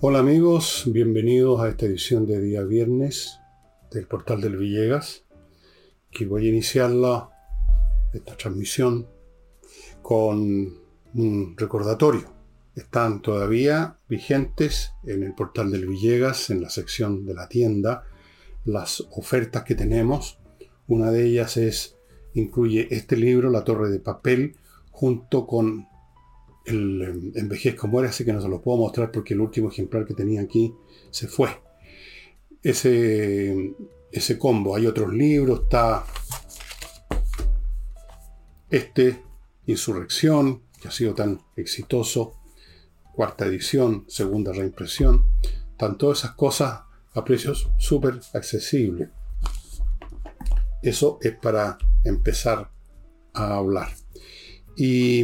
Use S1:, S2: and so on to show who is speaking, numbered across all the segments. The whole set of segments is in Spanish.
S1: Hola amigos, bienvenidos a esta edición de día viernes del portal del Villegas, que voy a iniciarla, esta transmisión, con un recordatorio. Están todavía vigentes en el portal del Villegas, en la sección de la tienda, las ofertas que tenemos. Una de ellas es, incluye este libro, La Torre de Papel, junto con el envejezco muere, así que no se lo puedo mostrar porque el último ejemplar que tenía aquí se fue. Ese, ese combo, hay otros libros, está este, Insurrección, que ha sido tan exitoso, cuarta edición, segunda reimpresión, están todas esas cosas a precios súper accesibles. Eso es para empezar a hablar. Y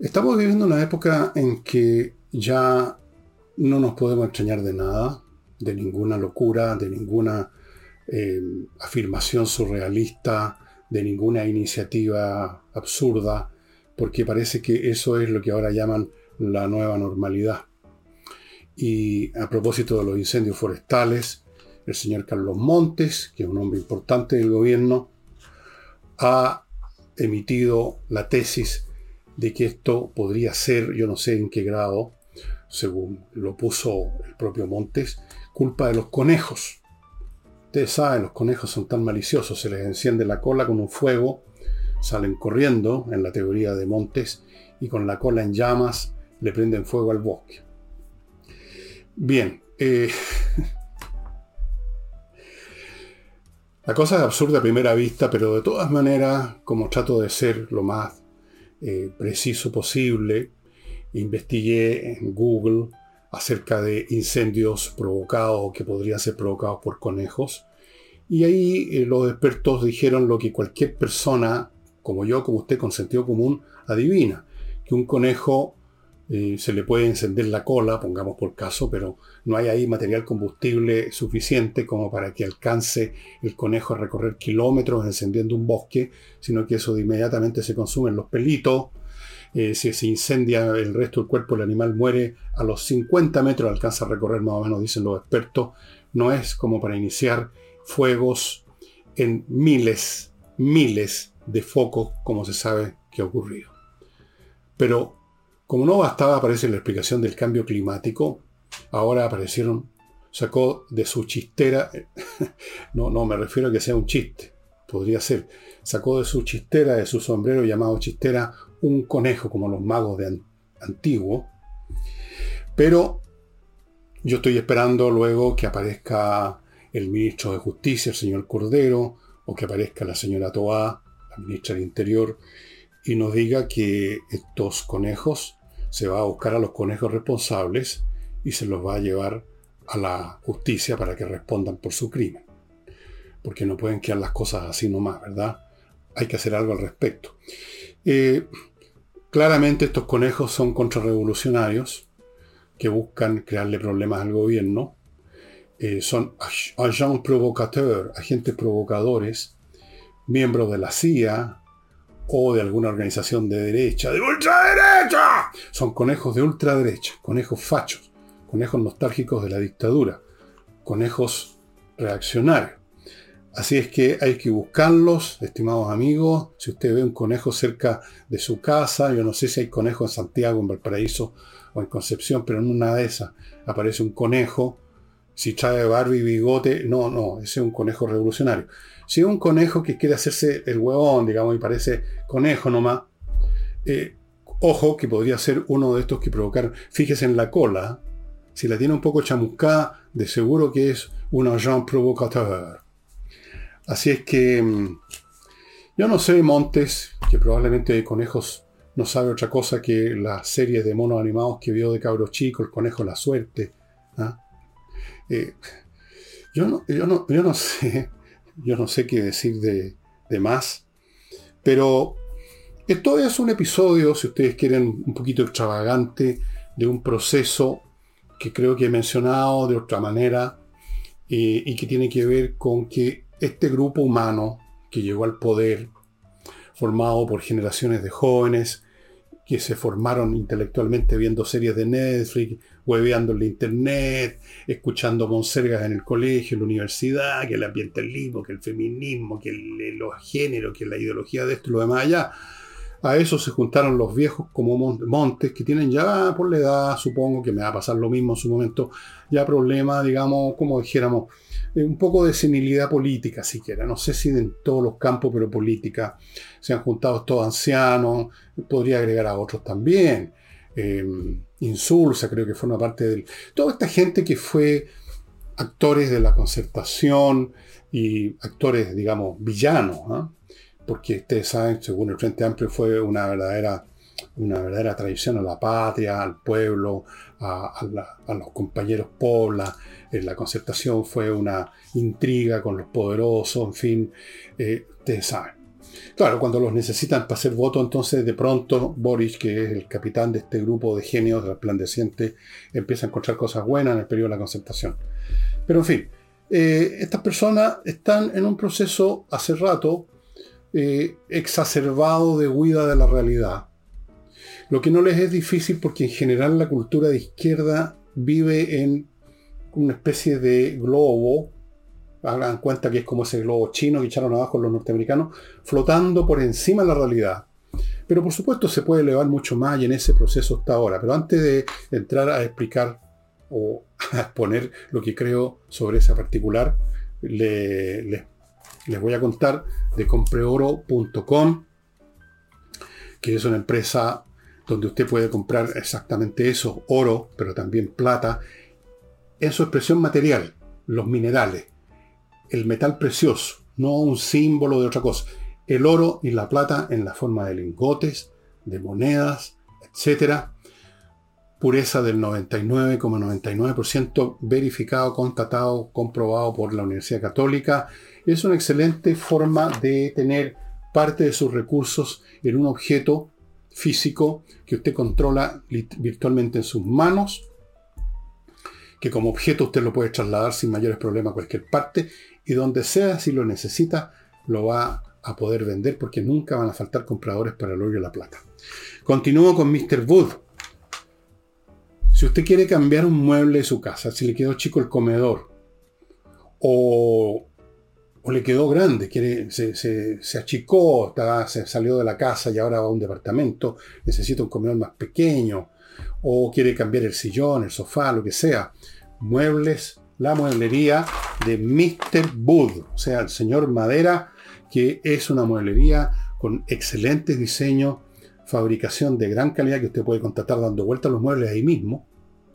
S1: Estamos viviendo una época en que ya no nos podemos extrañar de nada, de ninguna locura, de ninguna eh, afirmación surrealista, de ninguna iniciativa absurda, porque parece que eso es lo que ahora llaman la nueva normalidad. Y a propósito de los incendios forestales, el señor Carlos Montes, que es un hombre importante del gobierno, ha emitido la tesis de que esto podría ser, yo no sé en qué grado, según lo puso el propio Montes, culpa de los conejos. Ustedes saben, los conejos son tan maliciosos, se les enciende la cola con un fuego, salen corriendo, en la teoría de Montes, y con la cola en llamas le prenden fuego al bosque. Bien, eh, la cosa es absurda a primera vista, pero de todas maneras, como trato de ser lo más eh, preciso posible. Investigué en Google acerca de incendios provocados que podrían ser provocados por conejos. Y ahí eh, los expertos dijeron lo que cualquier persona, como yo, como usted, con sentido común, adivina, que un conejo se le puede encender la cola, pongamos por caso, pero no hay ahí material combustible suficiente como para que alcance el conejo a recorrer kilómetros encendiendo un bosque, sino que eso de inmediatamente se consumen los pelitos. Eh, si se incendia el resto del cuerpo, el animal muere a los 50 metros, alcanza a recorrer más o menos, dicen los expertos. No es como para iniciar fuegos en miles, miles de focos, como se sabe que ha ocurrido. Pero como no bastaba, aparece la explicación del cambio climático, ahora aparecieron, sacó de su chistera, no, no, me refiero a que sea un chiste, podría ser, sacó de su chistera, de su sombrero llamado chistera, un conejo como los magos de antiguo, pero yo estoy esperando luego que aparezca el ministro de Justicia, el señor Cordero, o que aparezca la señora Toá, la ministra del Interior, y nos diga que estos conejos se va a buscar a los conejos responsables y se los va a llevar a la justicia para que respondan por su crimen. Porque no pueden quedar las cosas así nomás, ¿verdad? Hay que hacer algo al respecto. Eh, claramente estos conejos son contrarrevolucionarios que buscan crearle problemas al gobierno. Eh, son agents provocateurs, agentes provocadores, miembros de la CIA, o de alguna organización de derecha, de ultraderecha. Son conejos de ultraderecha, conejos fachos, conejos nostálgicos de la dictadura, conejos reaccionarios. Así es que hay que buscarlos, estimados amigos. Si usted ve un conejo cerca de su casa, yo no sé si hay conejos en Santiago, en Valparaíso o en Concepción, pero en una de esas aparece un conejo. Si trae Barbie bigote, no, no, ese es un conejo revolucionario. Si un conejo que quiere hacerse el huevón, digamos, y parece conejo nomás, eh, ojo que podría ser uno de estos que provocar, fíjese en la cola, si la tiene un poco chamuscada, de seguro que es un agent provocateur. Así es que mm, yo no sé, Montes, que probablemente conejos no sabe otra cosa que la serie de monos animados que vio de cabro chico, el conejo La Suerte. ¿ah? Eh, yo, no, yo, no, yo no sé yo no sé qué decir de, más. Pero esto es un episodio, si ustedes quieren, un poquito extravagante de un proceso que creo que he mencionado de otra manera eh, y que tiene que ver con que este grupo humano que llegó al poder, formado por generaciones de jóvenes que se formaron intelectualmente viendo series de Netflix, hueveando en la internet, escuchando monsergas en el colegio, en la universidad, que el ambientalismo, que el feminismo, que el, los géneros, que la ideología de esto y lo demás allá. A eso se juntaron los viejos como montes que tienen ya por la edad, supongo que me va a pasar lo mismo en su momento, ya problemas, digamos, como dijéramos, un poco de senilidad política siquiera. No sé si en todos los campos, pero política. Se han juntado estos ancianos, podría agregar a otros también. Em, Insulsa, creo que forma parte del... Toda esta gente que fue actores de la concertación y actores, digamos, villanos. ¿ah? Porque ustedes saben, según el Frente Amplio, fue una verdadera, una verdadera traición a la patria, al pueblo, a, los compañeros pobla. Eh, la concertación fue una intriga con los poderosos, en fin, eh, ustedes saben. Claro, cuando los necesitan para hacer voto, entonces de pronto Boris, que es el capitán de este grupo de genios resplandecientes, empieza a encontrar cosas buenas en el periodo de la concertación. Pero en fin, eh, estas personas están en un proceso hace rato eh, exacerbado de huida de la realidad. Lo que no les es difícil porque en general la cultura de izquierda vive en una especie de globo, hagan cuenta que es como ese globo chino que echaron abajo los norteamericanos, flotando por encima de la realidad. Pero por supuesto se puede elevar mucho más y en ese proceso está ahora. Pero antes de entrar a explicar o a exponer lo que creo sobre esa particular, le, les les voy a contar de compreoro.com, que es una empresa donde usted puede comprar exactamente eso, oro, pero también plata, en su expresión material, los minerales, el metal precioso, no un símbolo de otra cosa. El oro y la plata en la forma de lingotes, de monedas, etc. Pureza del 99,99%, verificado, constatado, comprobado por la Universidad Católica es una excelente forma de tener parte de sus recursos en un objeto físico que usted controla virtualmente en sus manos, que como objeto usted lo puede trasladar sin mayores problemas a cualquier parte y donde sea si lo necesita lo va a poder vender porque nunca van a faltar compradores para el oro y la plata. Continúo con Mr. Wood. Si usted quiere cambiar un mueble de su casa, si le quedó chico el comedor, o o le quedó grande, quiere, se, achicó, se salió de la casa y ahora va a un departamento, necesita un comedor más pequeño, o quiere cambiar el sillón, el sofá, lo que sea. Muebles, la mueblería de Mr. Wood, o sea, el señor Madera, que es una mueblería con excelentes diseños, fabricación de gran calidad que usted puede contratar dando vueltas los muebles ahí mismo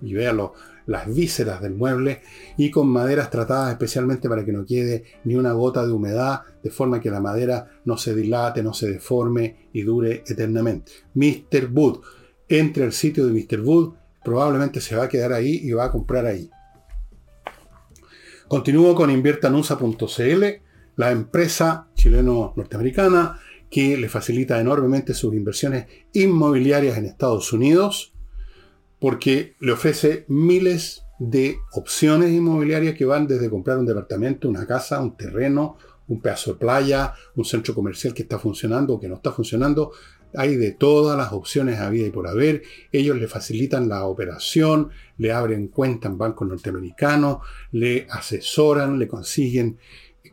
S1: y véalo las vísceras del mueble y con maderas tratadas especialmente para que no quede ni una gota de humedad, de forma que la madera no se dilate, no se deforme y dure eternamente. Mr. Wood, entre al sitio de Mr. Wood, probablemente se va a quedar ahí y va a comprar ahí. Continúo con inviertanusa.cl, la empresa chileno-norteamericana que le facilita enormemente sus inversiones inmobiliarias en Estados Unidos porque le ofrece miles de opciones inmobiliarias que van desde comprar un departamento, una casa, un terreno, un pedazo de playa, un centro comercial que está funcionando o que no está funcionando. Hay de todas las opciones a vida y por haber. Ellos le facilitan la operación, le abren cuenta en bancos norteamericanos, le asesoran, le consiguen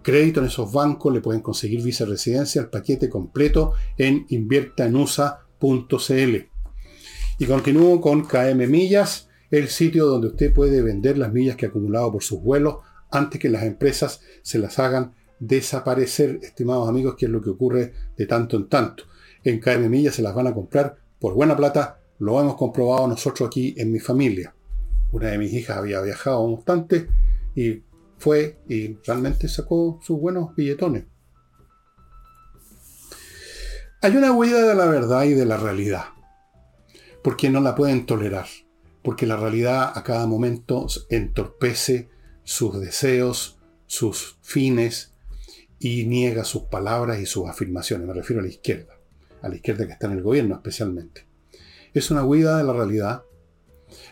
S1: crédito en esos bancos, le pueden conseguir visa residencia, el paquete completo en inviertaenusa.cl. Y continúo con KM Millas, el sitio donde usted puede vender las millas que ha acumulado por sus vuelos antes que las empresas se las hagan desaparecer, estimados amigos, que es lo que ocurre de tanto en tanto. En KM Millas se las van a comprar por buena plata, lo hemos comprobado nosotros aquí en mi familia. Una de mis hijas había viajado bastante y fue y realmente sacó sus buenos billetones. Hay una huida de la verdad y de la realidad porque no la pueden tolerar, porque la realidad a cada momento entorpece sus deseos, sus fines y niega sus palabras y sus afirmaciones. Me refiero a la izquierda, a la izquierda que está en el gobierno especialmente. Es una huida de la realidad,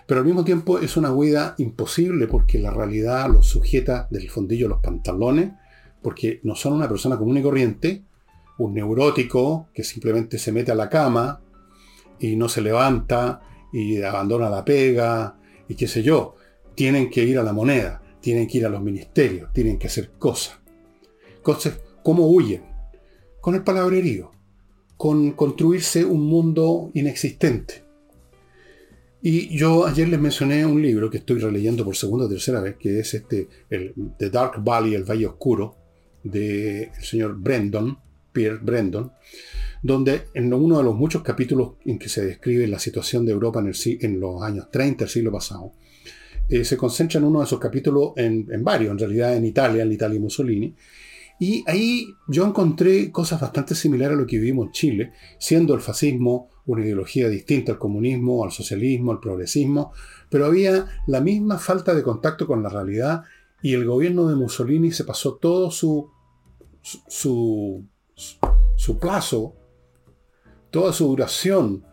S1: pero al mismo tiempo es una huida imposible porque la realidad los sujeta del fondillo los pantalones, porque no son una persona común y corriente, un neurótico que simplemente se mete a la cama y no se levanta y abandona la pega y qué sé yo. Tienen que ir a la moneda, tienen que ir a los ministerios, tienen que hacer cosas. Entonces, ¿cómo huyen? Con el palabrerío, con construirse un mundo inexistente. Y yo ayer les mencioné un libro que estoy releyendo por segunda o tercera vez, que es este, el The Dark Valley, el Valle Oscuro, del señor Brendon, Pierre Brendon, donde en uno de los muchos capítulos en que se describe la situación de Europa en, en los años 30 del siglo pasado, eh, se concentra en uno de esos capítulos, en, en, varios, en realidad en Italia, en Italia y Mussolini, y ahí yo encontré cosas bastante similares a lo que vivimos en Chile, siendo el fascismo una ideología distinta al comunismo, al socialismo, al progresismo, pero había la misma falta de contacto con la realidad y el gobierno de Mussolini se pasó todo su, su, su plazo, toda su duración,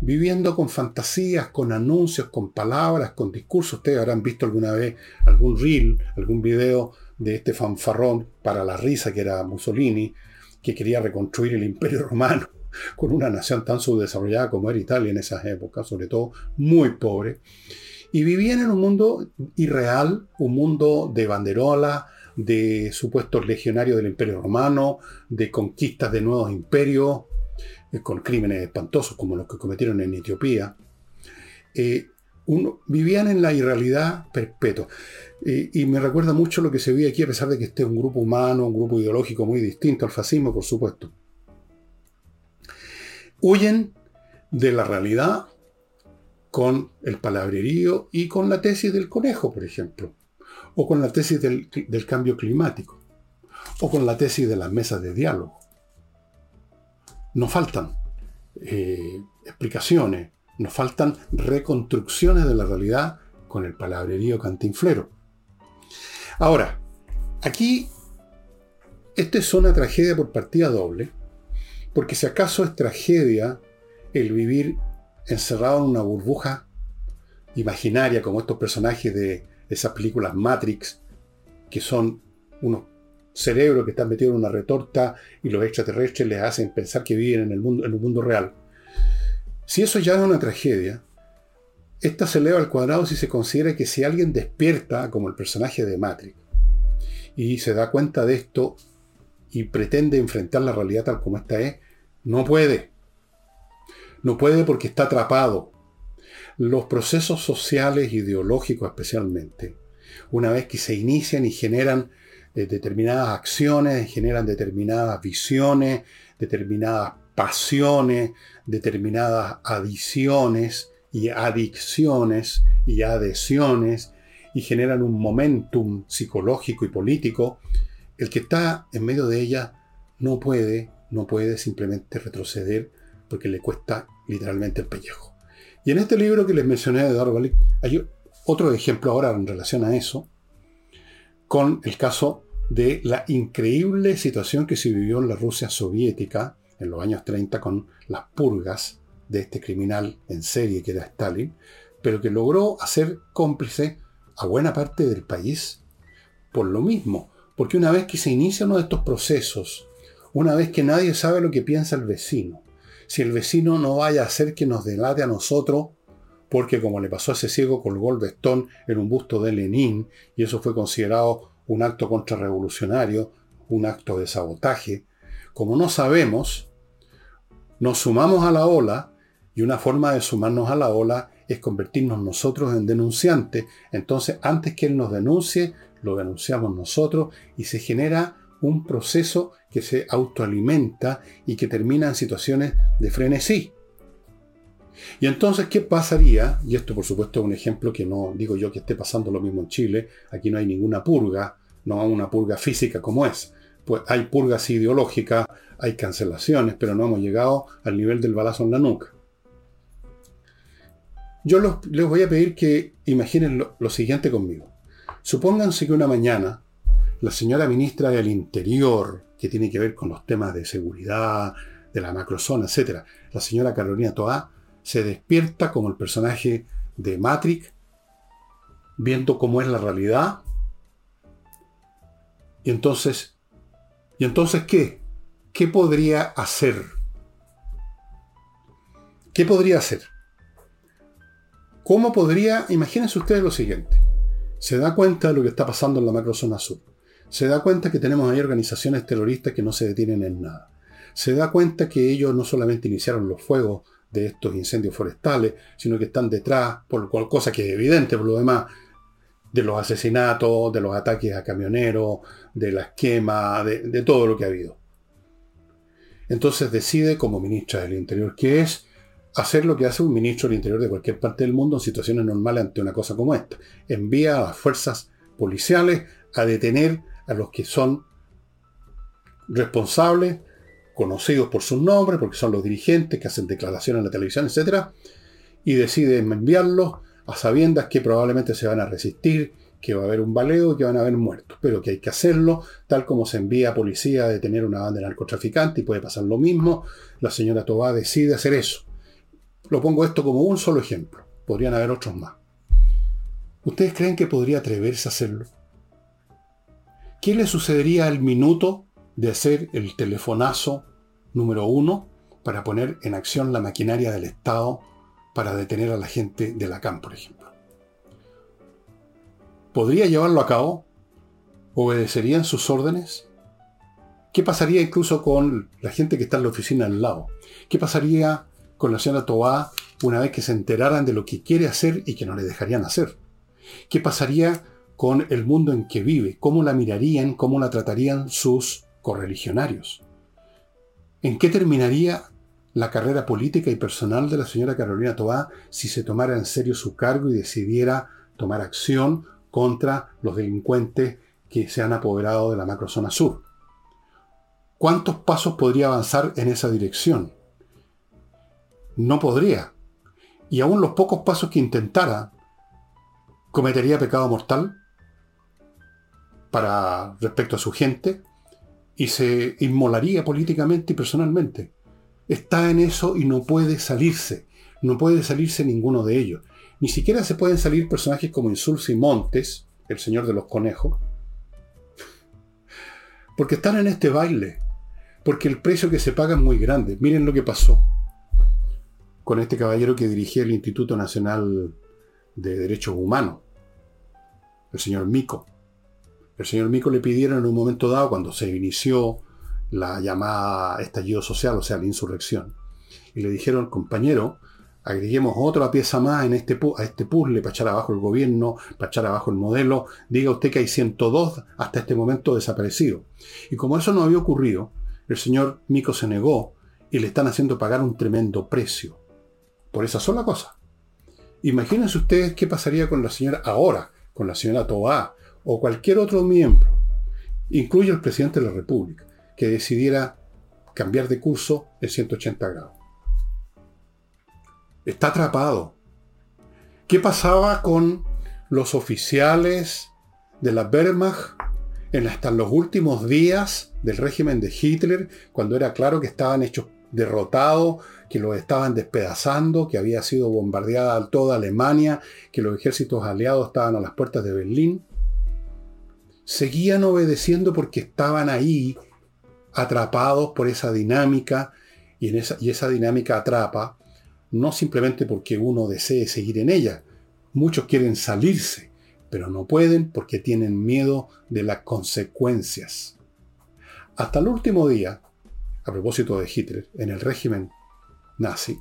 S1: viviendo con fantasías, con anuncios, con palabras, con discursos. Ustedes habrán visto alguna vez algún reel, algún video de este fanfarrón para la risa que era Mussolini, que quería reconstruir el imperio romano con una nación tan subdesarrollada como era Italia en esas épocas, sobre todo muy pobre. Y vivían en un mundo irreal, un mundo de banderola, de supuestos legionarios del imperio romano, de conquistas de nuevos imperios, con crímenes espantosos como los que cometieron en Etiopía. Eh, vivían en la irrealidad perpetua. y me recuerda mucho lo que se ve aquí, a pesar de que este es un grupo humano, un grupo ideológico muy distinto al fascismo, por supuesto. Huyen de la realidad con el palabrerío y con la tesis del conejo, por ejemplo, o con la tesis del, cambio climático, o con la tesis de las mesas de diálogo. Nos faltan eh, explicaciones, nos faltan reconstrucciones de la realidad con el palabrerío cantinflero. Ahora, aquí, esta es una tragedia por partida doble, porque si acaso es tragedia el vivir encerrado en una burbuja imaginaria como estos personajes de esas películas Matrix, que son unos cerebros que están metidos en una retorta y los extraterrestres les hacen pensar que viven en el mundo, en un mundo real. Si eso ya es una tragedia, esta se eleva al cuadrado si se considera que si alguien despierta, como el personaje de Matrix, y se da cuenta de esto y pretende enfrentar la realidad tal como esta es, no puede. No puede porque está atrapado. Los procesos sociales, ideológicos especialmente, una vez que se inician y generan determinadas acciones, generan determinadas visiones, determinadas pasiones, determinadas adiciones y adicciones y adhesiones, y generan un momentum psicológico y político, el que está en medio de ella no puede no puede simplemente retroceder porque le cuesta literalmente el pellejo. Y en este libro que les mencioné de Darwin, hay otro ejemplo ahora en relación a eso, con el caso de la increíble situación que se vivió en la Rusia soviética en los años 30 con las purgas de este criminal en serie que era Stalin, pero que logró hacer cómplice a buena parte del país por lo mismo, porque una vez que se inicia uno de estos procesos una vez que nadie sabe lo que piensa el vecino. Si el vecino no vaya a hacer que nos delate a nosotros, porque como le pasó a ese ciego colgó el vestón en un busto de Lenin, y eso fue considerado un acto contrarrevolucionario, un acto de sabotaje, como no sabemos, nos sumamos a la ola, y una forma de sumarnos a la ola es convertirnos nosotros en denunciantes. Entonces, antes que él nos denuncie, lo denunciamos nosotros y se genera un proceso que se autoalimenta y que termina en situaciones de frenesí. Y entonces, ¿qué pasaría? Y esto, por supuesto, es un ejemplo que no digo yo que esté pasando lo mismo en Chile. Aquí no hay ninguna purga, no hay una purga física como es. Pues hay purgas ideológicas, hay cancelaciones, pero no hemos llegado al nivel del balazo en la nuca. Yo les voy a pedir que imaginen lo, lo siguiente conmigo. Supónganse que una mañana la señora ministra del Interior, que tiene que ver con los temas de seguridad, de la macrozona, etc., la señora Carolina Toá, se despierta como el personaje de Matrix, viendo cómo es la realidad. Y entonces, ¿y entonces qué? ¿Qué podría hacer? ¿Qué podría hacer? ¿Cómo podría, imagínense ustedes lo siguiente, se da cuenta de lo que está pasando en la macrozona sur, se da cuenta que tenemos ahí organizaciones terroristas que no se detienen en nada, se da cuenta que ellos no solamente iniciaron los fuegos de estos incendios forestales, sino que están detrás, por cual cosa que es evidente por lo demás, de los asesinatos, de los ataques a camioneros, de las quemas, de, de todo lo que ha habido. Entonces decide como ministra del Interior, que es hacer lo que hace un ministro del Interior de cualquier parte del mundo en situaciones normales ante una cosa como esta. Envía a las fuerzas policiales a detener a los que son responsables, conocidos por sus nombres, porque son los dirigentes que hacen declaraciones en la televisión, etc. Y decide enviarlos a sabiendas que probablemente se van a resistir, que va a haber un baleo que van a haber muertos, pero que hay que hacerlo, tal como se envía a policía a detener una banda de narcotraficantes y puede pasar lo mismo. La señora Tobá decide hacer eso. Lo pongo esto como un solo ejemplo. Podrían haber otros más. ¿Ustedes creen que podría atreverse a hacerlo? ¿Qué le sucedería al minuto de hacer el telefonazo número uno para poner en acción la maquinaria del Estado para detener a la gente de la CAM, por ejemplo? ¿Podría llevarlo a cabo? ¿Obedecerían sus órdenes? ¿Qué pasaría incluso con la gente que está en la oficina al lado? ¿Qué pasaría con la señora Tobá una vez que se enteraran de lo que quiere hacer y que no le dejarían hacer? ¿Qué pasaría con el mundo en que vive? ¿Cómo la mirarían? ¿Cómo la tratarían sus correligionarios? ¿En qué terminaría la carrera política y personal de la señora Carolina Tobá si se tomara en serio su cargo y decidiera tomar acción contra los delincuentes que se han apoderado de la macrozona sur? ¿Cuántos pasos podría avanzar en esa dirección? no podría. Y aún los pocos pasos que intentara, cometería pecado mortal para respecto a su gente y se inmolaría políticamente y personalmente. Está en eso y no puede salirse. No puede salirse ninguno de ellos. Ni siquiera se pueden salir personajes como Insulsi Montes, el señor de los conejos, porque están en este baile, porque el precio que se paga es muy grande. Miren lo que pasó con este caballero que dirigía el Instituto Nacional de Derechos Humanos, el señor Mico. El señor Mico le pidieron en un momento dado, cuando se inició la llamada estallido social, o sea, la insurrección, y le dijeron, compañero, agreguemos otra pieza más en este, a este puzzle para echar abajo el gobierno, para echar abajo el modelo. Diga usted que hay 102 hasta este momento desaparecidos. Y como eso no había ocurrido, el señor Mico se negó y le están haciendo pagar un tremendo precio por esa sola cosa. Imagínense ustedes qué pasaría con la señora ahora, con la señora Toa o cualquier otro miembro, incluye el presidente de la República, que decidiera cambiar de curso en 180 grados. Está atrapado. ¿Qué pasaba con los oficiales de la Wehrmacht en hasta los últimos días del régimen de Hitler, cuando era claro que estaban hechos derrotados, que los estaban despedazando, que había sido bombardeada toda Alemania, que los ejércitos aliados estaban a las puertas de Berlín, seguían obedeciendo porque estaban ahí atrapados por esa dinámica y, en esa, y esa dinámica atrapa no simplemente porque uno desee seguir en ella, muchos quieren salirse, pero no pueden porque tienen miedo de las consecuencias. Hasta el último día, a propósito de Hitler, en el régimen nazi,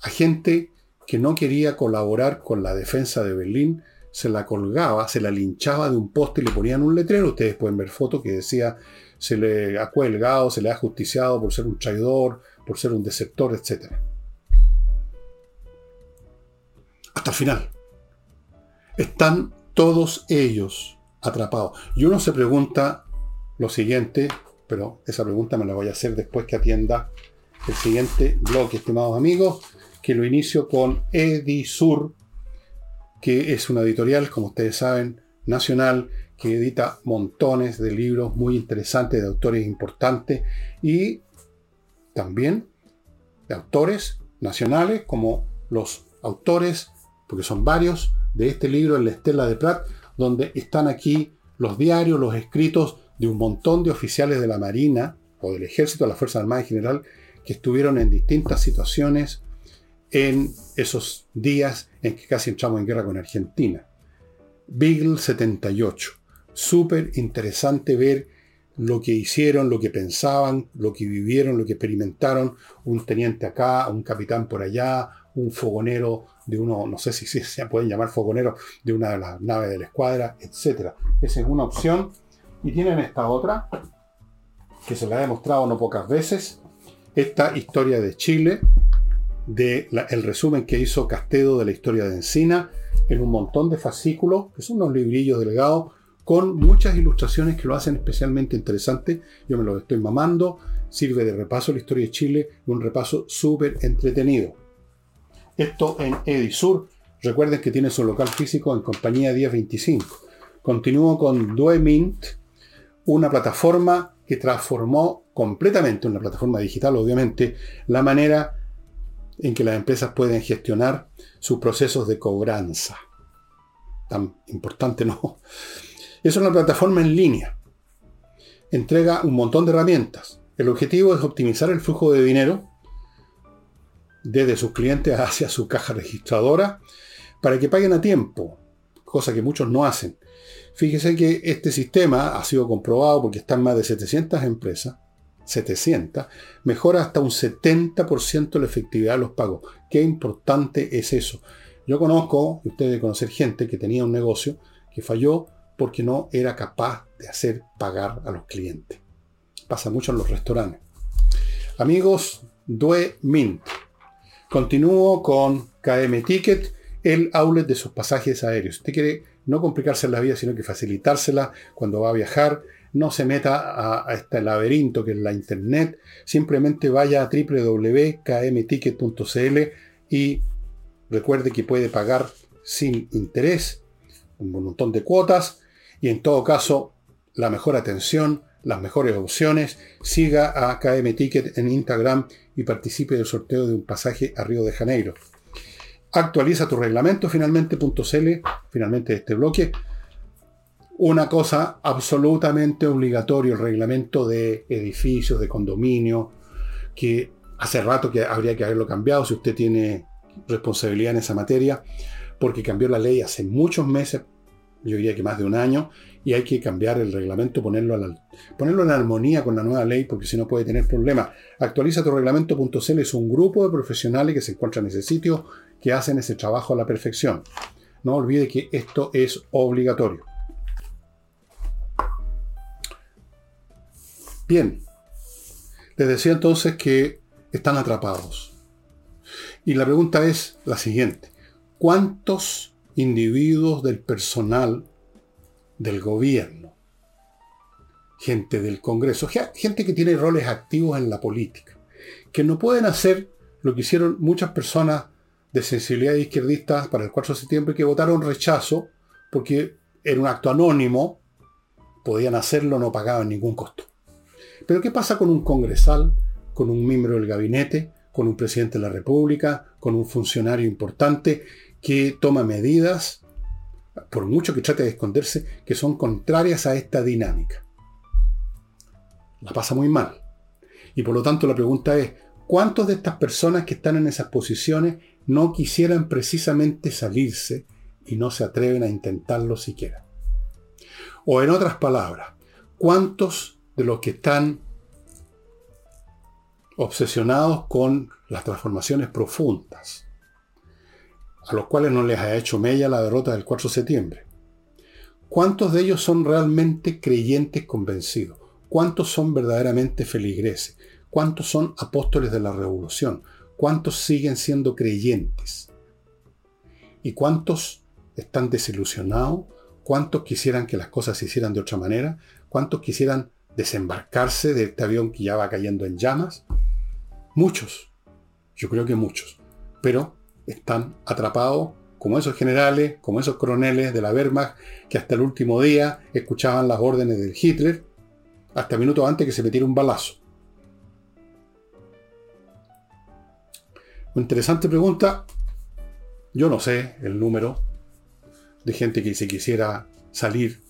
S1: a gente que no quería colaborar con la defensa de Berlín, se la colgaba, se la linchaba de un poste y le ponían un letrero. Ustedes pueden ver fotos que decía se le ha cuelgado, se le ha justiciado por ser un traidor, por ser un desertor, etc. Hasta el final. Están todos ellos atrapados. Y uno se pregunta lo siguiente, pero esa pregunta me la voy a hacer después que atienda el siguiente bloque, estimados amigos, que lo inicio con Edisur, que es una editorial, como ustedes saben, nacional, que edita montones de libros muy interesantes de autores importantes y también de autores nacionales como los autores, porque son varios, de este libro, en la Estela de Prat, donde están aquí los diarios, los escritos de un montón de oficiales de la Marina o del Ejército, de la Fuerza Armada en general, que estuvieron en distintas situaciones en esos días en que casi entramos en guerra con Argentina. Beagle 78. Súper interesante ver lo que hicieron, lo que pensaban, lo que vivieron, lo que experimentaron, un teniente acá, un capitán por allá, un fogonero de uno, no sé si se pueden llamar fogonero, de una de las naves de la escuadra, etc. Esa es una opción. Y tienen esta otra, que se la he demostrado no pocas veces, esta historia de Chile, de el resumen que hizo Castedo de la historia de Encina, en un montón de fascículos, que son unos librillos delgados, con muchas ilustraciones que lo hacen especialmente interesante. Yo me lo estoy mamando. Sirve de repaso a la historia de Chile, un repaso súper entretenido. Esto en Edisur. Recuerden que tiene su local físico en compañía 1025. Continúo con Duemint, una plataforma que transformó completamente, una plataforma digital obviamente, la manera en que las empresas pueden gestionar sus procesos de cobranza. Tan importante, ¿no? Es una plataforma en línea. Entrega un montón de herramientas. El objetivo es optimizar el flujo de dinero desde sus clientes hacia su caja registradora para que paguen a tiempo, cosa que muchos no hacen. Fíjese que este sistema ha sido comprobado porque están más de 700 empresas, 700, mejora hasta un 70% la efectividad de los pagos. Qué importante es eso. Yo conozco, usted debe conocer gente que tenía un negocio que falló porque no era capaz de hacer pagar a los clientes. Pasa mucho en los restaurantes. Amigos, Due Mint. Continúo con KM Ticket, el outlet de sus pasajes aéreos. Usted quiere no complicarse la vida, sino que facilitársela cuando va a viajar. No se meta a, este laberinto que es la internet. Simplemente vaya a www.kmticket.cl y recuerde que puede pagar sin interés un montón de cuotas y en todo caso, la mejor atención, las mejores opciones, siga a KM Ticket en Instagram y participe del sorteo de un pasaje a Río de Janeiro. Actualiza tu reglamento finalmente.cl, finalmente este bloque. Una cosa absolutamente obligatoria, el reglamento de edificios, de condominio, que hace rato que habría que haberlo cambiado si usted tiene responsabilidad en esa materia, porque cambió la ley hace muchos meses, yo diría que más de un año, y hay que cambiar el reglamento, ponerlo, ponerlo en armonía con la nueva ley, porque si no puede tener problemas. Actualiza tu reglamento.cl es un grupo de profesionales que se encuentran en ese sitio que hacen ese trabajo a la perfección. No olvide que esto es obligatorio. Bien, les decía entonces que están atrapados. Y la pregunta es la siguiente. ¿Cuántos individuos del personal del gobierno, gente del Congreso, gente que tiene roles activos en la política, que no pueden hacer lo que hicieron muchas personas de sensibilidad izquierdista para el 4 de septiembre, que votaron rechazo porque era un acto anónimo, podían hacerlo, no pagaban ningún costo. Pero ¿qué pasa con un congresal, con un miembro del gabinete, con un presidente de la República, con un funcionario importante que toma medidas, por mucho que trate de esconderse, que son contrarias a esta dinámica. La pasa muy mal. Y por lo tanto la pregunta es, ¿cuántos de estas personas que están en esas posiciones no quisieran precisamente salirse y no se atreven a intentarlo siquiera? O en otras palabras, ¿cuántos de los que están obsesionados con las transformaciones profundas, a los cuales no les ha hecho mella la derrota del 4 de septiembre. ¿Cuántos de ellos son realmente creyentes convencidos? ¿Cuántos son verdaderamente feligreses? ¿Cuántos son apóstoles de la revolución? ¿Cuántos siguen siendo creyentes? ¿Y cuántos están desilusionados? ¿Cuántos quisieran que las cosas se hicieran de otra manera? ¿Cuántos quisieran desembarcarse de este avión que ya va cayendo en llamas? Muchos. Yo creo que muchos. Pero están atrapados como esos generales, como esos coroneles de la Wehrmacht que hasta el último día escuchaban las órdenes del Hitler, hasta minutos antes que se metiera un balazo. Una interesante pregunta. Yo no sé el número de gente que se quisiera salir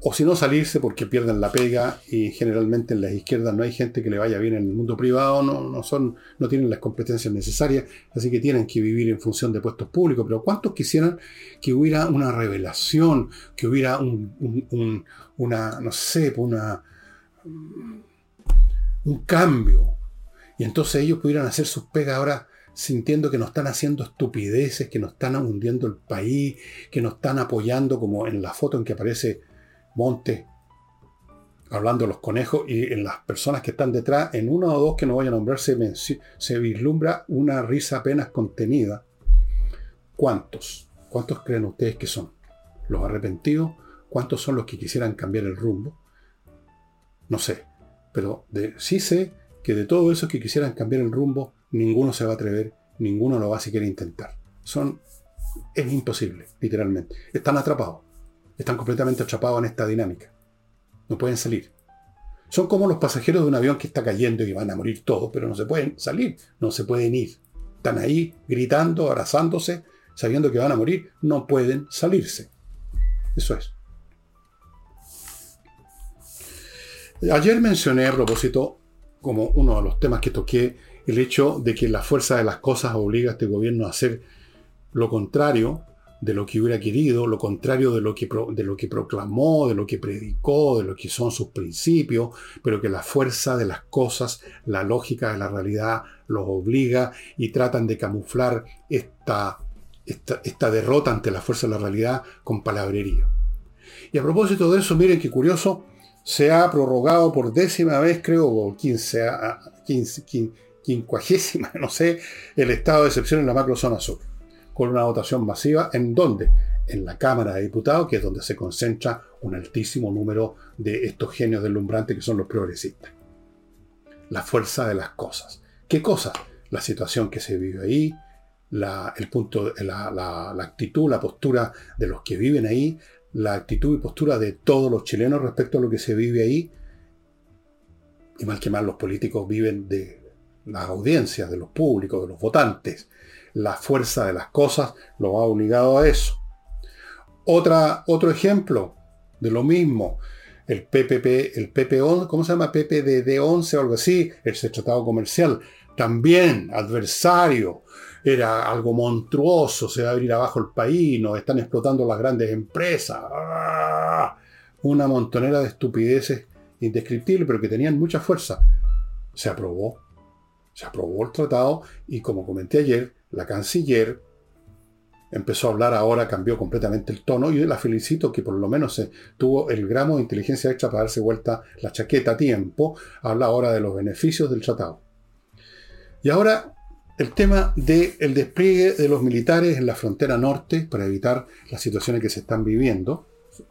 S1: o si no salirse porque pierden la pega y generalmente en las izquierdas no hay gente que le vaya bien en el mundo privado, no, no, son, no tienen las competencias necesarias, así que tienen que vivir en función de puestos públicos. Pero ¿cuántos quisieran que hubiera una revelación, que hubiera un, una, no sé, una, un cambio? Y entonces ellos pudieran hacer sus pegas ahora sintiendo que nos están haciendo estupideces, que nos están hundiendo el país, que nos están apoyando como en la foto en que aparece monte, hablando de los conejos, y en las personas que están detrás, en una o dos que no voy a nombrar, se, se vislumbra una risa apenas contenida. ¿Cuántos? ¿Cuántos creen ustedes que son? ¿Los arrepentidos? ¿Cuántos son los que quisieran cambiar el rumbo? No sé, pero de, sí sé que de todos esos que quisieran cambiar el rumbo, ninguno se va a atrever, ninguno lo va a siquiera intentar. Son, es imposible, literalmente. Están atrapados. Están completamente atrapados en esta dinámica. No pueden salir. Son como los pasajeros de un avión que está cayendo y van a morir todos, pero no se pueden salir, no se pueden ir. Están ahí gritando, abrazándose, sabiendo que van a morir, no pueden salirse. Eso es. Ayer mencioné a propósito, como uno de los temas que toqué, el hecho de que la fuerza de las cosas obliga a este gobierno a hacer lo contrario de lo que hubiera querido, lo contrario de lo, que, de lo que proclamó, de lo que predicó, de lo que son sus principios, pero que la fuerza de las cosas, la lógica de la realidad los obliga y tratan de camuflar esta, esta, derrota ante la fuerza de la realidad con palabrería. Y a propósito de eso, miren qué curioso, se ha prorrogado por décima vez, creo, o quincuagésima, no sé, el estado de excepción en la macrozona sur con una votación masiva. ¿En dónde? En la Cámara de Diputados, que es donde se concentra un altísimo número de estos genios deslumbrantes que son los progresistas. La fuerza de las cosas. ¿Qué cosas? La situación que se vive ahí, la, el punto, la, la, actitud, la postura de los que viven ahí, la actitud y postura de todos los chilenos respecto a lo que se vive ahí. Y mal que mal los políticos viven de las audiencias, de los públicos, de los votantes la fuerza de las cosas lo ha obligado a eso. Otra, otro ejemplo de lo mismo, el PPP, el PP11, ¿cómo se llama? PPDD11 o algo así, el tratado comercial, también adversario, era algo monstruoso, se va a abrir abajo el país, nos están explotando las grandes empresas, ¡Ah! una montonera de estupideces indescriptibles, pero que tenían mucha fuerza. Se aprobó, se aprobó el tratado y como comenté ayer, la canciller empezó a hablar ahora, cambió completamente el tono y la felicito que por lo menos tuvo el gramo de inteligencia extra para darse vuelta la chaqueta a tiempo. Habla ahora de los beneficios del tratado. Y ahora el tema del despliegue de los militares en la frontera norte para evitar las situaciones que se están viviendo,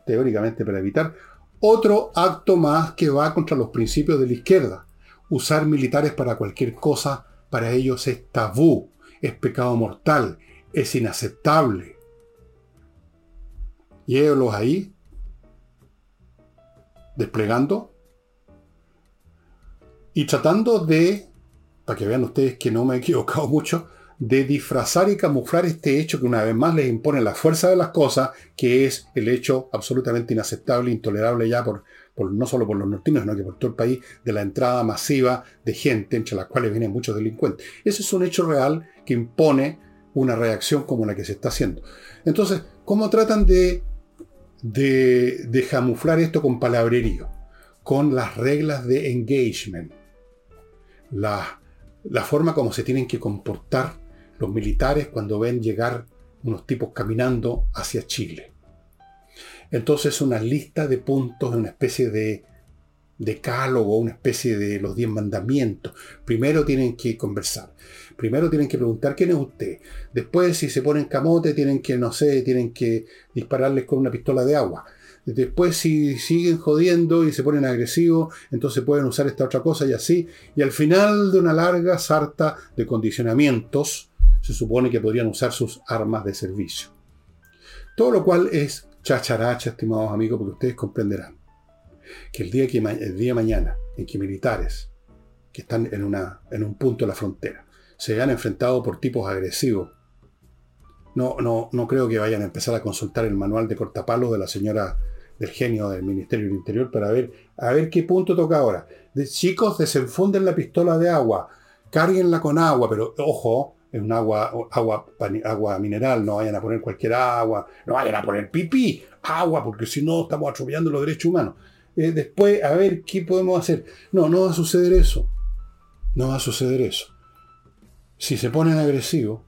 S1: teóricamente para evitar otro acto más que va contra los principios de la izquierda. Usar militares para cualquier cosa para ellos es tabú es pecado mortal, es inaceptable. Y ellos ahí, desplegando y tratando de, para que vean ustedes que no me he equivocado mucho, de disfrazar y camuflar este hecho que una vez más les impone la fuerza de las cosas, que es el hecho absolutamente inaceptable, intolerable ya por, no solo por los nortinos, sino que por todo el país, de la entrada masiva de gente, entre las cuales vienen muchos delincuentes. Ese es un hecho real que impone una reacción como la que se está haciendo. Entonces, ¿cómo tratan de, de, de esto con palabrerío? Con las reglas de engagement. La, la forma como se tienen que comportar los militares cuando ven llegar unos tipos caminando hacia Chile. Entonces una lista de puntos, una especie de decálogo, una especie de los diez mandamientos. Primero tienen que conversar. Primero tienen que preguntar quién es usted. Después, si se ponen camote, tienen que, no sé, tienen que dispararles con una pistola de agua. Después, si siguen jodiendo y se ponen agresivos, entonces pueden usar esta otra cosa y así. Y al final de una larga sarta de condicionamientos, se supone que podrían usar sus armas de servicio. Todo lo cual es chacharacha, estimados amigos, porque ustedes comprenderán que el día, que, el día de mañana en que militares que están en, una, en un punto de la frontera se vean enfrentados por tipos agresivos, no, no, no creo que vayan a empezar a consultar el manual de cortapalos de la señora del genio del Ministerio del Interior para ver a ver qué punto toca ahora. Chicos, desenfunden la pistola de agua, cárguenla con agua, pero ojo, es un agua, agua, agua mineral, no vayan a poner cualquier agua, no vayan a poner pipí, agua, porque si no estamos atropellando los derechos humanos. Eh, después, a ver, ¿qué podemos hacer? No, no va a suceder eso. No va a suceder eso. Si se ponen agresivos,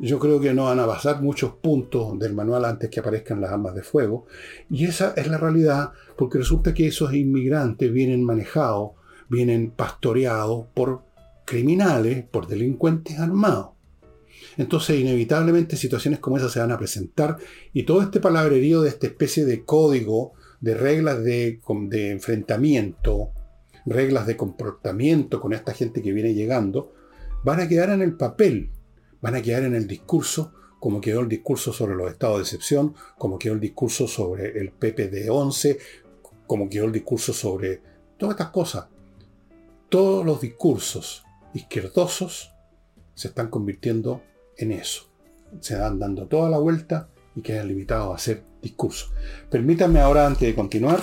S1: yo creo que no van a pasar muchos puntos del manual antes que aparezcan las armas de fuego. Y esa es la realidad, porque resulta que esos inmigrantes vienen manejados, vienen pastoreados por criminales, por delincuentes armados. Entonces, inevitablemente situaciones como esas se van a presentar y todo este palabrerío de esta especie de código, de reglas de, de enfrentamiento, reglas de comportamiento con esta gente que viene llegando, van a quedar en el papel, van a quedar en el discurso, como quedó el discurso sobre los estados de excepción, como quedó el discurso sobre el PPD-11, como quedó el discurso sobre todas estas cosas. Todos los discursos izquierdosos se están convirtiendo en eso. Se van dando toda la vuelta y quedan limitados a hacer discursos. Permítanme ahora, antes de continuar,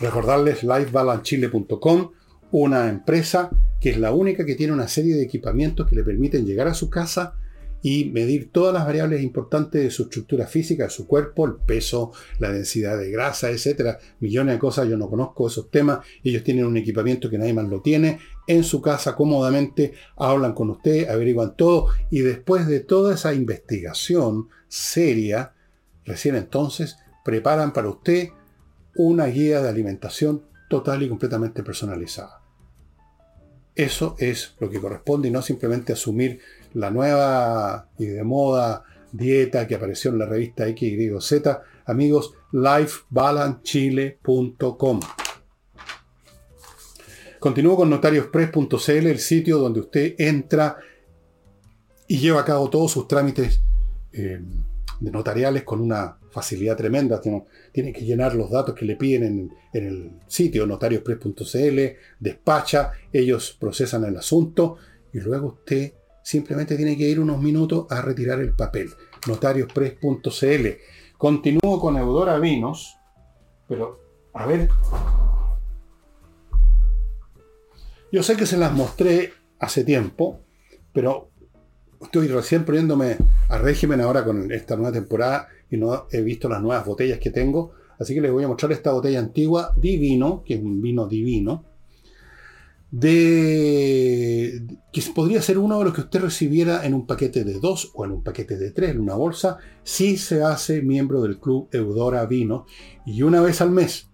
S1: recordarles lifebalancechile.com, una empresa que es la única que tiene una serie de equipamientos que le permiten llegar a su casa y medir todas las variables importantes de su estructura física, de su cuerpo, el peso, la densidad de grasa, etcétera, millones de cosas, yo no conozco esos temas, ellos tienen un equipamiento que nadie más lo tiene, en su casa cómodamente, hablan con usted, averiguan todo. Y después de toda esa investigación seria, recién entonces preparan para usted una guía de alimentación total y completamente personalizada. Eso es lo que corresponde y no simplemente asumir la nueva y de moda dieta que apareció en la revista XYZ. Amigos, lifebalancechile.com. Continúo con notariospress.cl, el sitio donde usted entra y lleva a cabo todos sus trámites eh, de notariales con una facilidad tremenda. Tiene, que llenar los datos que le piden en, el sitio notariospress.cl, despacha, ellos procesan el asunto y luego usted simplemente tiene que ir unos minutos a retirar el papel. notariospress.cl. Continúo con Eudora Vinos, pero a ver. Yo sé que se las mostré hace tiempo, pero estoy recién poniéndome a régimen ahora con esta nueva temporada y no he visto las nuevas botellas que tengo. Así que les voy a mostrar esta botella antigua, Divino, que es un vino divino, de que podría ser uno de los que usted recibiera en un paquete de dos o en un paquete de tres, en una bolsa, si se hace miembro del club Eudora Vino y una vez al mes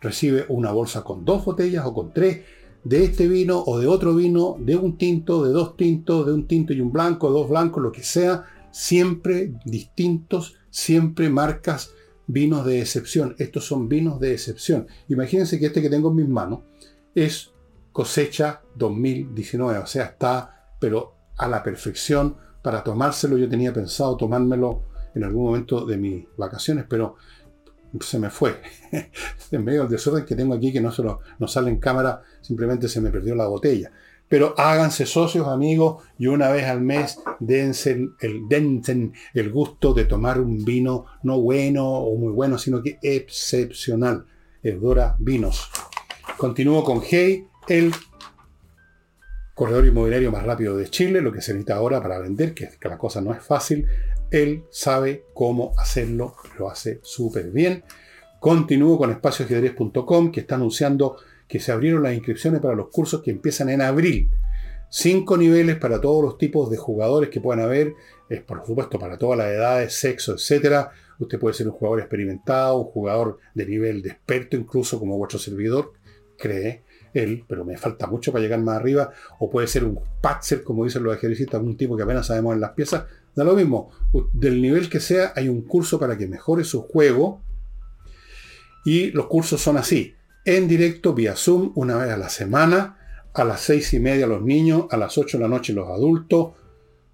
S1: recibe una bolsa con dos botellas o con tres de este vino o de otro vino, de un tinto, de dos tintos, de un tinto y un blanco, dos blancos, lo que sea, siempre distintos, siempre marcas vinos de excepción. Estos son vinos de excepción. Imagínense que este que tengo en mis manos es cosecha 2019, o sea, está pero a la perfección para tomárselo. Yo tenía pensado tomármelo en algún momento de mis vacaciones, pero se me fue. en medio del desorden que tengo aquí, que no, solo, no sale en cámara, simplemente se me perdió la botella. Pero háganse socios, amigos, y una vez al mes dense el, el gusto de tomar un vino no bueno o muy bueno, sino que excepcional. Eudora Vinos. Continúo con Hey, el corredor inmobiliario más rápido de Chile, lo que se necesita ahora para vender, que, la cosa no es fácil. Él sabe cómo hacerlo, lo hace súper bien. Continúo con espacioajedrez.com que está anunciando que se abrieron las inscripciones para los cursos que empiezan en abril. Cinco niveles para todos los tipos de jugadores que puedan haber, es por supuesto para todas las edades, sexo, etc. Usted puede ser un jugador experimentado, un jugador de nivel de experto, incluso como vuestro servidor, cree él, pero me falta mucho para llegar más arriba, o puede ser un patzer, como dicen los ejercicistas, un tipo que apenas sabemos en las piezas, da lo mismo, del nivel que sea, hay un curso para que mejore su juego, y los cursos son así, en directo vía Zoom una vez a la semana, a las seis y media los niños, a las 8 de la noche los adultos,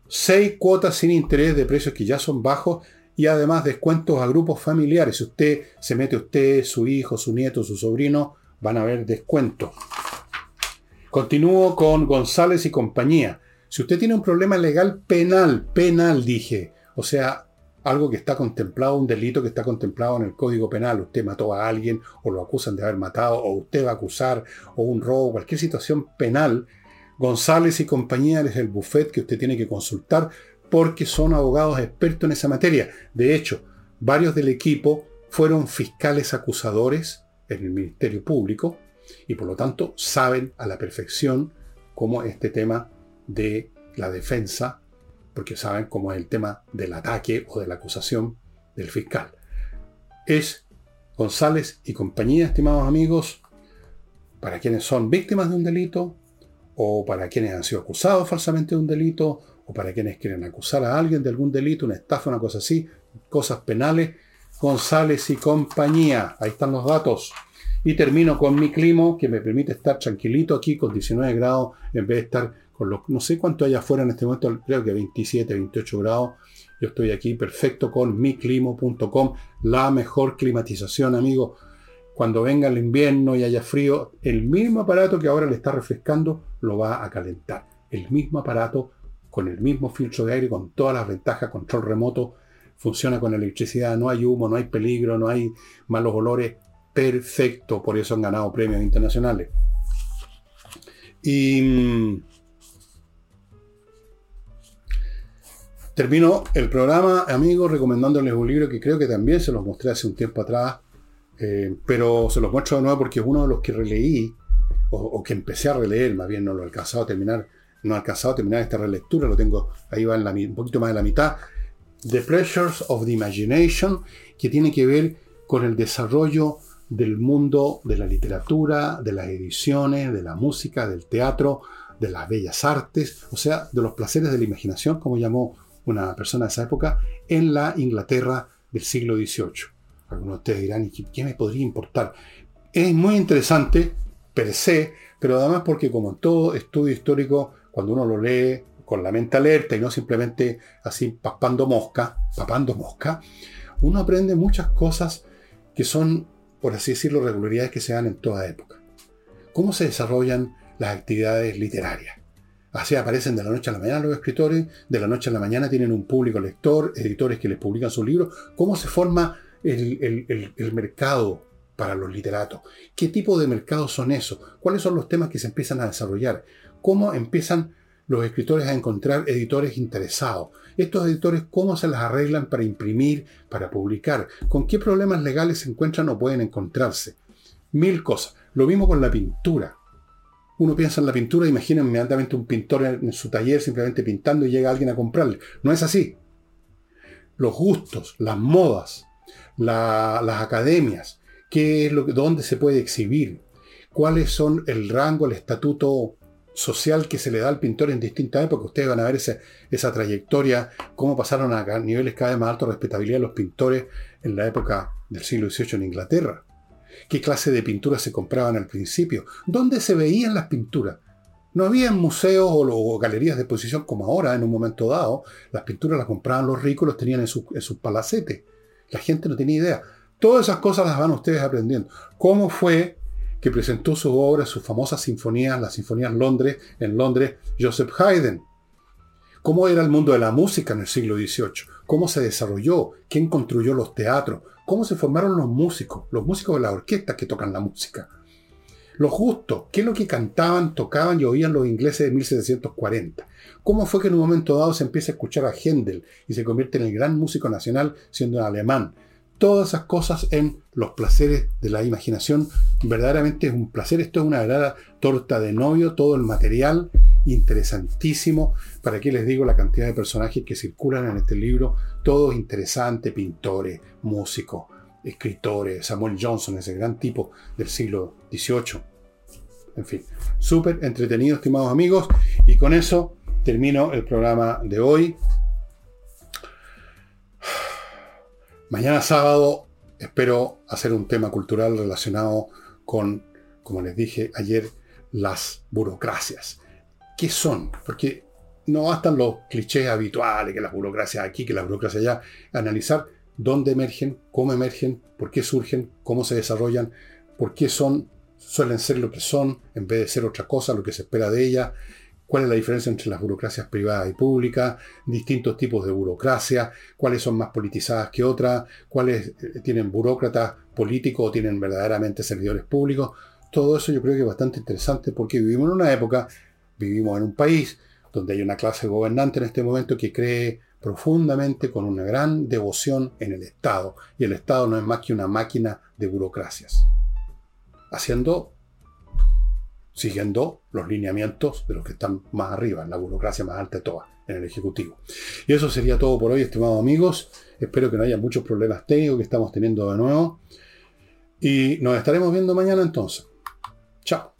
S1: seis cuotas sin interés de precios que ya son bajos y además descuentos a grupos familiares. Si usted se mete usted, su hijo, su nieto, su sobrino, van a haber descuentos. Continúo con González y compañía. Si usted tiene un problema legal penal, penal dije, o sea, algo que está contemplado, un delito que está contemplado en el Código Penal. Usted mató a alguien o lo acusan de haber matado o usted va a acusar o un robo, cualquier situación penal. González y compañía es el buffet que usted tiene que consultar porque son abogados expertos en esa materia. De hecho, varios del equipo fueron fiscales acusadores en el Ministerio Público y por lo tanto saben a la perfección cómo este tema de la defensa porque saben cómo es el tema del ataque o de la acusación del fiscal. Es González y compañía, estimados amigos, para quienes son víctimas de un delito, o para quienes han sido acusados falsamente de un delito, o para quienes quieren acusar a alguien de algún delito, una estafa, una cosa así, cosas penales. González y compañía, ahí están los datos. Y termino con mi clima, que me permite estar tranquilito aquí con 19 grados, en vez de estar no sé cuánto hay afuera en este momento, creo que 27, 28 grados. Yo estoy aquí perfecto con miclimo.com, la mejor climatización, amigo. Cuando venga el invierno y haya frío, el mismo aparato que ahora le está refrescando lo va a calentar. El mismo aparato con el mismo filtro de aire, con todas las ventajas, control remoto, funciona con electricidad, no hay humo, no hay peligro, no hay malos olores. Perfecto, por eso han ganado premios internacionales. Y mm, Termino el programa, amigos, recomendándoles un libro que creo que también se los mostré hace un tiempo atrás, eh, pero se los muestro de nuevo porque es uno de los que releí, o, que empecé a releer, más bien no lo he alcanzado a terminar, no he alcanzado a terminar esta relectura, lo tengo, ahí va en un poquito más de la mitad, The Pressures of the Imagination, que tiene que ver con el desarrollo del mundo de la literatura, de las ediciones, de la música, del teatro, de las bellas artes, o sea, de los placeres de la imaginación, como llamó una persona de esa época, en la Inglaterra del siglo XVIII. Algunos de ustedes dirán, ¿y qué me podría importar? Es muy interesante, per se, pero además porque como en todo estudio histórico, cuando uno lo lee con la mente alerta y no simplemente así papando mosca, papando mosca, uno aprende muchas cosas que son, por así decirlo, regularidades que se dan en toda época. ¿Cómo se desarrollan las actividades literarias? Así aparecen de la noche a la mañana los escritores, de la noche a la mañana tienen un público lector, editores que les publican sus libros. ¿Cómo se forma el, mercado para los literatos? ¿Qué tipo de mercados son esos? ¿Cuáles son los temas que se empiezan a desarrollar? ¿Cómo empiezan los escritores a encontrar editores interesados? Estos editores, ¿cómo se las arreglan para imprimir, para publicar? ¿Con qué problemas legales se encuentran o pueden encontrarse? Mil cosas. Lo mismo con la pintura uno piensa en la pintura imagina inmediatamente un pintor en, su taller simplemente pintando y llega alguien a comprarle. No es así. Los gustos, las modas, las academias, qué es lo dónde se puede exhibir, cuáles son el rango, el estatuto social que se le da al pintor en distintas épocas. Ustedes van a ver esa, esa trayectoria, cómo pasaron a niveles cada vez más altos de respetabilidad los pintores en la época del siglo XVIII en Inglaterra qué clase de pinturas se compraban al principio, dónde se veían las pinturas. No había museos o, galerías de exposición como ahora, en un momento dado. Las pinturas las compraban los ricos, los tenían en, sus palacetes. La gente no tenía idea. Todas esas cosas las van ustedes aprendiendo. ¿Cómo fue que presentó sus obras, sus famosas sinfonías, las sinfonías Londres, en Londres, Joseph Haydn? ¿Cómo era el mundo de la música en el siglo XVIII? ¿Cómo se desarrolló? ¿Quién construyó los teatros? cómo se formaron los músicos, los músicos de la orquesta que tocan la música. Los justos, qué es lo que cantaban, tocaban y oían los ingleses de 1740. ¿Cómo fue que en un momento dado se empieza a escuchar a Händel y se convierte en el gran músico nacional siendo un alemán? Todas esas cosas en los placeres de la imaginación. Verdaderamente es un placer. Esto es una verdadera torta de novio, todo el material interesantísimo. ¿Para qué les digo la cantidad de personajes que circulan en este libro? Todos interesantes, pintores, músicos, escritores, Samuel Johnson, ese gran tipo del siglo XVIII. En fin, súper entretenido, estimados amigos. Y con eso termino el programa de hoy. Mañana sábado espero hacer un tema cultural relacionado con, como les dije ayer, las burocracias. ¿Qué son? Porque no bastan los clichés habituales, que la burocracia aquí, que la burocracia allá. Analizar dónde emergen, cómo emergen, por qué surgen, cómo se desarrollan, por qué son, suelen ser lo que son, en vez de ser otra cosa, lo que se espera de ellas, cuál es la diferencia entre las burocracias privadas y públicas, distintos tipos de burocracia, cuáles son más politizadas que otras, cuáles eh, tienen burócratas políticos o tienen verdaderamente servidores públicos. Todo eso yo creo que es bastante interesante porque vivimos en una época, vivimos en un país donde hay una clase gobernante en este momento que cree profundamente con una gran devoción en el Estado. Y el Estado no es más que una máquina de burocracias. Haciendo, siguiendo los lineamientos de los que están más arriba, en la burocracia más alta de todas, en el Ejecutivo. Y eso sería todo por hoy, estimados amigos. Espero que no haya muchos problemas técnicos que estamos teniendo de nuevo. Y nos estaremos viendo mañana entonces. Chao.